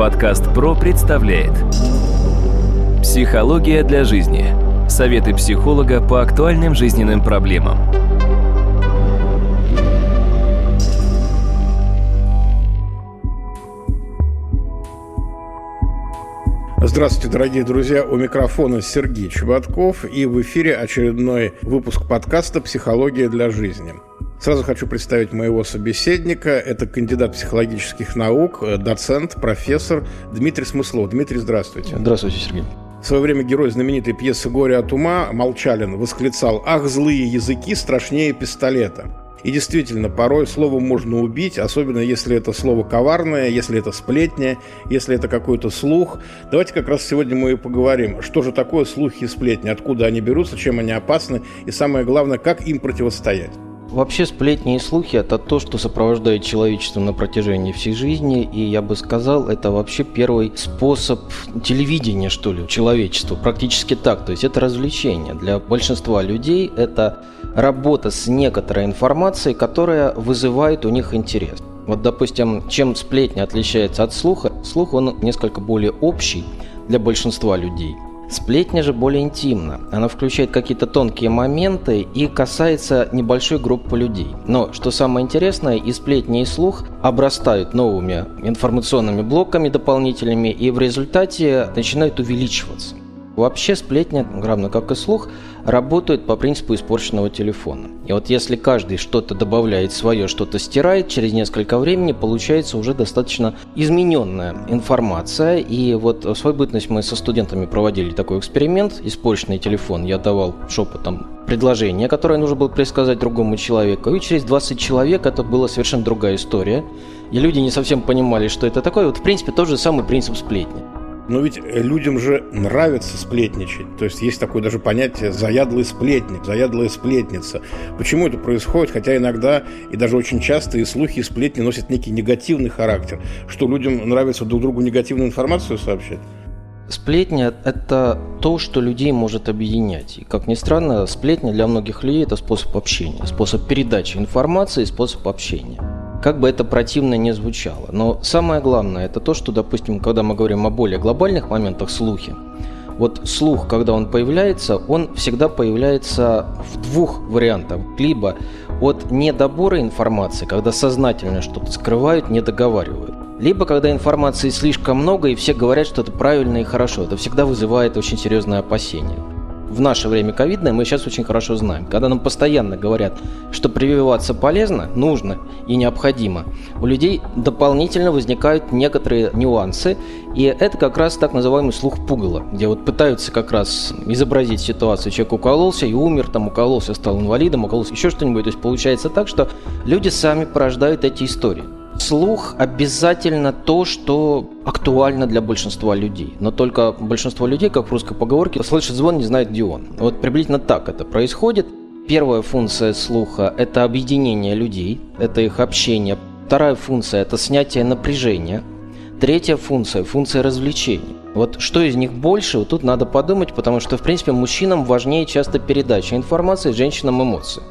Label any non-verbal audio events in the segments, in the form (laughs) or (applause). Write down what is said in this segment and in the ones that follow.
Подкаст ПРО представляет Психология для жизни. Советы психолога по актуальным жизненным проблемам. Здравствуйте, дорогие друзья. У микрофона Сергей Чеботков и в эфире очередной выпуск подкаста «Психология для жизни». Сразу хочу представить моего собеседника. Это кандидат психологических наук, э, доцент, профессор Дмитрий Смыслов. Дмитрий, здравствуйте. Здравствуйте, Сергей. В свое время герой знаменитой пьесы «Горе от ума» Молчалин восклицал «Ах, злые языки страшнее пистолета». И действительно, порой слово можно убить, особенно если это слово коварное, если это сплетня, если это какой-то слух. Давайте как раз сегодня мы и поговорим, что же такое слухи и сплетни, откуда они берутся, чем они опасны, и самое главное, как им противостоять. Вообще сплетни и слухи – это то, что сопровождает человечество на протяжении всей жизни, и я бы сказал, это вообще первый способ телевидения, что ли, человечества, практически так, то есть это развлечение. Для большинства людей это работа с некоторой информацией, которая вызывает у них интерес. Вот, допустим, чем сплетня отличается от слуха, слух он несколько более общий для большинства людей – Сплетня же более интимна. Она включает какие-то тонкие моменты и касается небольшой группы людей. Но, что самое интересное, и сплетни, и слух обрастают новыми информационными блоками дополнительными и в результате начинают увеличиваться. Вообще сплетня, равно как и слух, работают по принципу испорченного телефона. И вот если каждый что-то добавляет свое, что-то стирает, через несколько времени получается уже достаточно измененная информация. И вот в свою бытность мы со студентами проводили такой эксперимент. Испорченный телефон я давал шепотом предложение, которое нужно было предсказать другому человеку. И через 20 человек это была совершенно другая история. И люди не совсем понимали, что это такое. Вот в принципе тот же самый принцип сплетни. Но ведь э, людям же нравится сплетничать. То есть есть такое даже понятие «заядлый сплетник», «заядлая сплетница». Почему это происходит? Хотя иногда и даже очень часто и слухи, и сплетни носят некий негативный характер. Что людям нравится друг другу негативную информацию сообщать? Сплетня – это то, что людей может объединять. И, как ни странно, сплетня для многих людей – это способ общения, способ передачи информации, способ общения как бы это противно не звучало. Но самое главное, это то, что, допустим, когда мы говорим о более глобальных моментах слухи, вот слух, когда он появляется, он всегда появляется в двух вариантах. Либо от недобора информации, когда сознательно что-то скрывают, не договаривают. Либо когда информации слишком много и все говорят, что это правильно и хорошо. Это всегда вызывает очень серьезное опасение в наше время ковидное мы сейчас очень хорошо знаем. Когда нам постоянно говорят, что прививаться полезно, нужно и необходимо, у людей дополнительно возникают некоторые нюансы, и это как раз так называемый слух пугала, где вот пытаются как раз изобразить ситуацию, человек укололся и умер, там укололся, стал инвалидом, укололся еще что-нибудь. То есть получается так, что люди сами порождают эти истории. Слух обязательно то, что актуально для большинства людей. Но только большинство людей, как в русской поговорке, слышит звон, не знает, где он. Вот приблизительно так это происходит. Первая функция слуха – это объединение людей, это их общение. Вторая функция – это снятие напряжения. Третья функция – функция развлечения. Вот что из них больше, вот тут надо подумать, потому что, в принципе, мужчинам важнее часто передача информации, женщинам эмоции.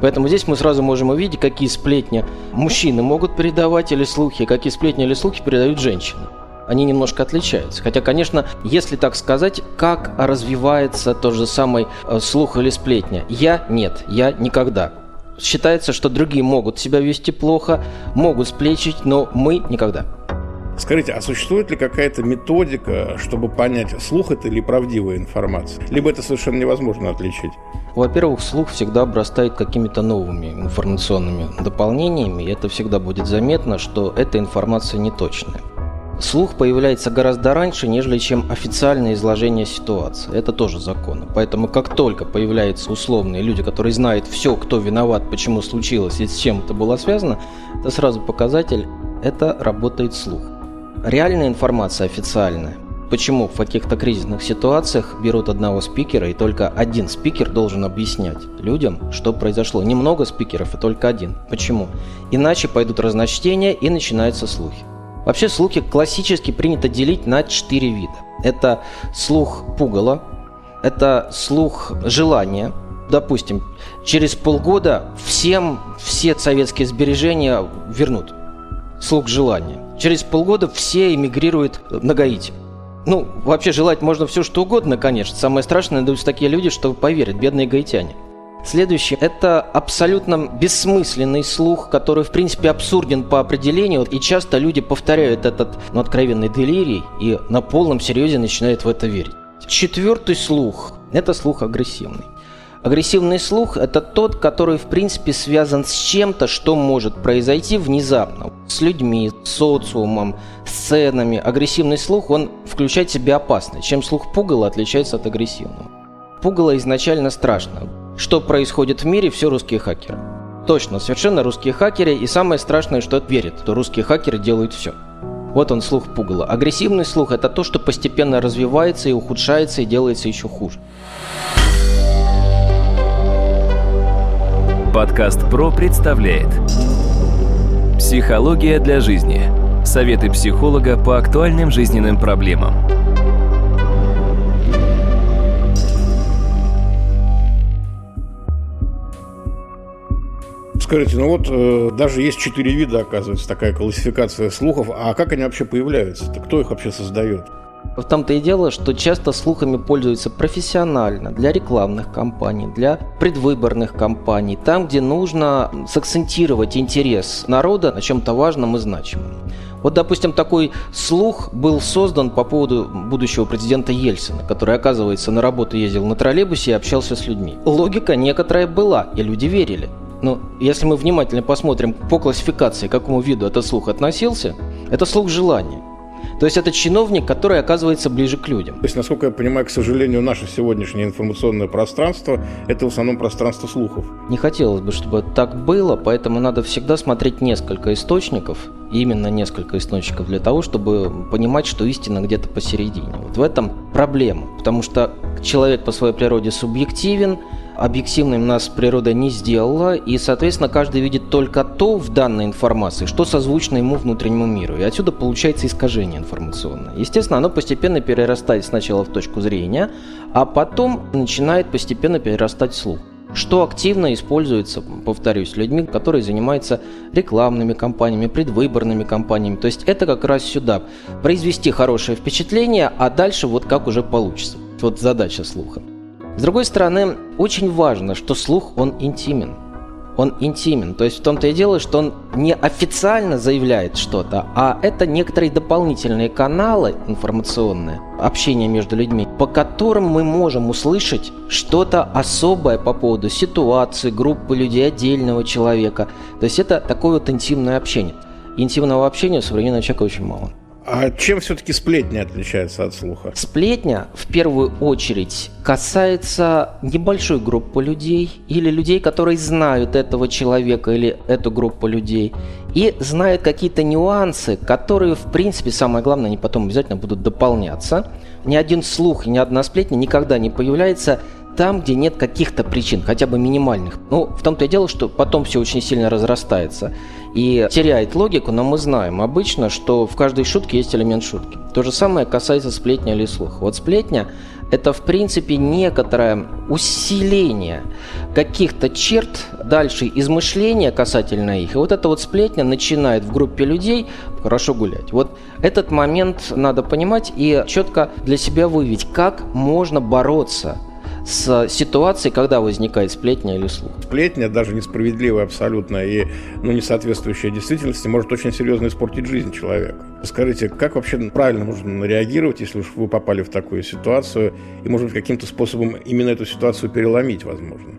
Поэтому здесь мы сразу можем увидеть, какие сплетни мужчины могут передавать или слухи, какие сплетни или слухи передают женщины. Они немножко отличаются. Хотя, конечно, если так сказать, как развивается тот же самый э, слух или сплетня? Я нет, я никогда. Считается, что другие могут себя вести плохо, могут сплечить, но мы никогда. Скажите, а существует ли какая-то методика, чтобы понять, слух это или правдивая информация? Либо это совершенно невозможно отличить? Во-первых, слух всегда обрастает какими-то новыми информационными дополнениями, и это всегда будет заметно, что эта информация неточная. Слух появляется гораздо раньше, нежели чем официальное изложение ситуации. Это тоже законы. Поэтому как только появляются условные люди, которые знают все, кто виноват, почему случилось и с чем это было связано, это сразу показатель, это работает слух. Реальная информация официальная. Почему в каких-то кризисных ситуациях берут одного спикера, и только один спикер должен объяснять людям, что произошло. Немного спикеров, и только один. Почему? Иначе пойдут разночтения и начинаются слухи. Вообще слухи классически принято делить на четыре вида. Это слух пугала, это слух желания. Допустим, через полгода всем все советские сбережения вернут. Слух желания Через полгода все эмигрируют на Гаити. Ну, вообще желать можно все что угодно, конечно. Самое страшное, найдутся такие люди, что поверят, бедные гаитяне. Следующее – это абсолютно бессмысленный слух, который, в принципе, абсурден по определению, и часто люди повторяют этот ну, откровенный делирий и на полном серьезе начинают в это верить. Четвертый слух – это слух агрессивный. Агрессивный слух – это тот, который, в принципе, связан с чем-то, что может произойти внезапно. С людьми, с социумом, сценами. Агрессивный слух, он включает в себя опасность. Чем слух пугала отличается от агрессивного? Пугало изначально страшно. Что происходит в мире, все русские хакеры. Точно, совершенно русские хакеры. И самое страшное, что верят, что русские хакеры делают все. Вот он слух пугала. Агрессивный слух – это то, что постепенно развивается и ухудшается и делается еще хуже. Подкаст ПРО представляет Психология для жизни. Советы психолога по актуальным жизненным проблемам. Скажите, ну вот э, даже есть четыре вида, оказывается, такая классификация слухов. А как они вообще появляются? Кто их вообще создает? В том-то и дело, что часто слухами пользуются профессионально, для рекламных кампаний, для предвыборных кампаний, там, где нужно сакцентировать интерес народа на чем-то важном и значимом. Вот, допустим, такой слух был создан по поводу будущего президента Ельцина, который, оказывается, на работу ездил на троллейбусе и общался с людьми. Логика некоторая была, и люди верили. Но если мы внимательно посмотрим по классификации, к какому виду этот слух относился, это слух желания. То есть это чиновник, который оказывается ближе к людям. То есть, насколько я понимаю, к сожалению, наше сегодняшнее информационное пространство – это в основном пространство слухов. Не хотелось бы, чтобы так было, поэтому надо всегда смотреть несколько источников, именно несколько источников для того, чтобы понимать, что истина где-то посередине. Вот в этом проблема, потому что человек по своей природе субъективен, объективным нас природа не сделала, и, соответственно, каждый видит только то в данной информации, что созвучно ему внутреннему миру. И отсюда получается искажение информационное. Естественно, оно постепенно перерастает сначала в точку зрения, а потом начинает постепенно перерастать в слух что активно используется, повторюсь, людьми, которые занимаются рекламными кампаниями, предвыборными кампаниями. То есть это как раз сюда. Произвести хорошее впечатление, а дальше вот как уже получится. Вот задача слуха. С другой стороны, очень важно, что слух, он интимен. Он интимен. То есть в том-то и дело, что он не официально заявляет что-то, а это некоторые дополнительные каналы информационные, общение между людьми, по которым мы можем услышать что-то особое по поводу ситуации, группы людей, отдельного человека. То есть это такое вот интимное общение. Интимного общения у современного человека очень мало. А чем все-таки сплетня отличается от слуха? Сплетня в первую очередь касается небольшой группы людей или людей, которые знают этого человека или эту группу людей и знают какие-то нюансы, которые, в принципе, самое главное, они потом обязательно будут дополняться. Ни один слух ни одна сплетня никогда не появляется там, где нет каких-то причин, хотя бы минимальных. Ну, в том-то и дело, что потом все очень сильно разрастается и теряет логику, но мы знаем обычно, что в каждой шутке есть элемент шутки. То же самое касается сплетня или слуха. Вот сплетня – это, в принципе, некоторое усиление каких-то черт дальше измышления касательно их. И вот эта вот сплетня начинает в группе людей хорошо гулять. Вот этот момент надо понимать и четко для себя выявить, как можно бороться – с ситуацией, когда возникает сплетня или слух. Сплетня, даже несправедливая абсолютно и ну, не соответствующая действительности, может очень серьезно испортить жизнь человека. Скажите, как вообще правильно нужно реагировать, если уж вы попали в такую ситуацию, и, может быть, каким-то способом именно эту ситуацию переломить, возможно?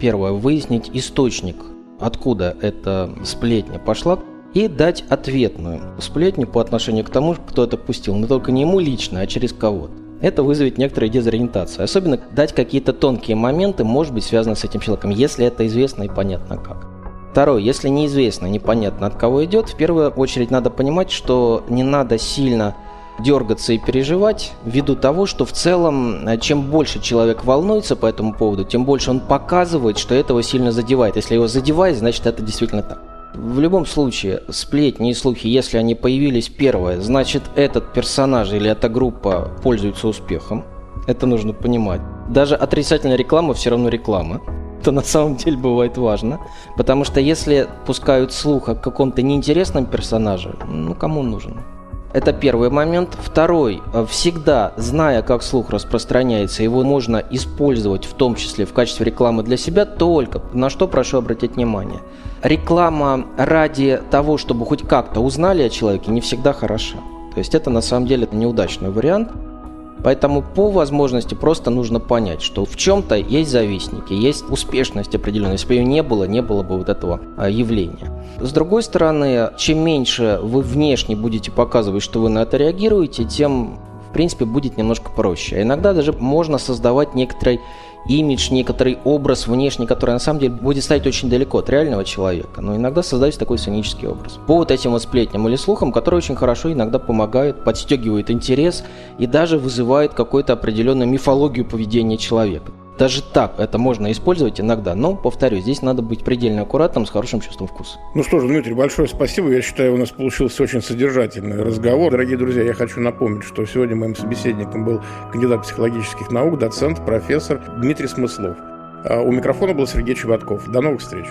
Первое. Выяснить источник, откуда эта сплетня пошла, и дать ответную сплетню по отношению к тому, кто это пустил, но только не ему лично, а через кого-то это вызовет некоторую дезориентацию. Особенно дать какие-то тонкие моменты, может быть, связанные с этим человеком, если это известно и понятно как. Второе, если неизвестно, непонятно от кого идет, в первую очередь надо понимать, что не надо сильно дергаться и переживать, ввиду того, что в целом, э, чем больше человек волнуется по этому поводу, тем больше он показывает, что этого сильно задевает. Если его задевает, значит это действительно так. В любом случае, сплетни и слухи, если они появились первое, значит этот персонаж или эта группа пользуется успехом. Это нужно понимать. Даже отрицательная реклама все равно реклама. (laughs) то на самом деле бывает важно. Потому что если пускают слух о каком-то неинтересном персонаже, ну кому нужен? Это первый момент. Второй. Всегда, зная, как слух распространяется, его можно использовать в том числе в качестве рекламы для себя только, на что прошу обратить внимание. Реклама ради того, чтобы хоть как-то узнали о человеке, не всегда хороша. То есть это на самом деле неудачный вариант. Поэтому по возможности просто нужно понять, что в чем-то есть завистники, есть успешность определенная. Если бы ее не было, не было бы вот этого а, явления. С другой стороны, чем меньше вы внешне будете показывать, что вы на это реагируете, тем в принципе, будет немножко проще. А иногда даже можно создавать некоторый имидж, некоторый образ внешний, который на самом деле будет стоять очень далеко от реального человека. Но иногда создается такой сценический образ. По вот этим вот сплетням или слухам, которые очень хорошо иногда помогают, подстегивают интерес и даже вызывают какую-то определенную мифологию поведения человека. Даже так это можно использовать иногда, но, повторю, здесь надо быть предельно аккуратным, с хорошим чувством вкуса. Ну что ж, Дмитрий, большое спасибо. Я считаю, у нас получился очень содержательный разговор. Дорогие друзья, я хочу напомнить, что сегодня моим собеседником был кандидат психологических наук, доцент, профессор Дмитрий Смыслов. А у микрофона был Сергей Чеботков. До новых встреч.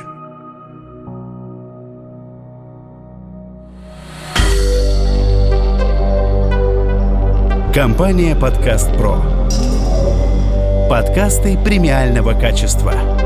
Компания «Подкаст Про». Подкасты премиального качества.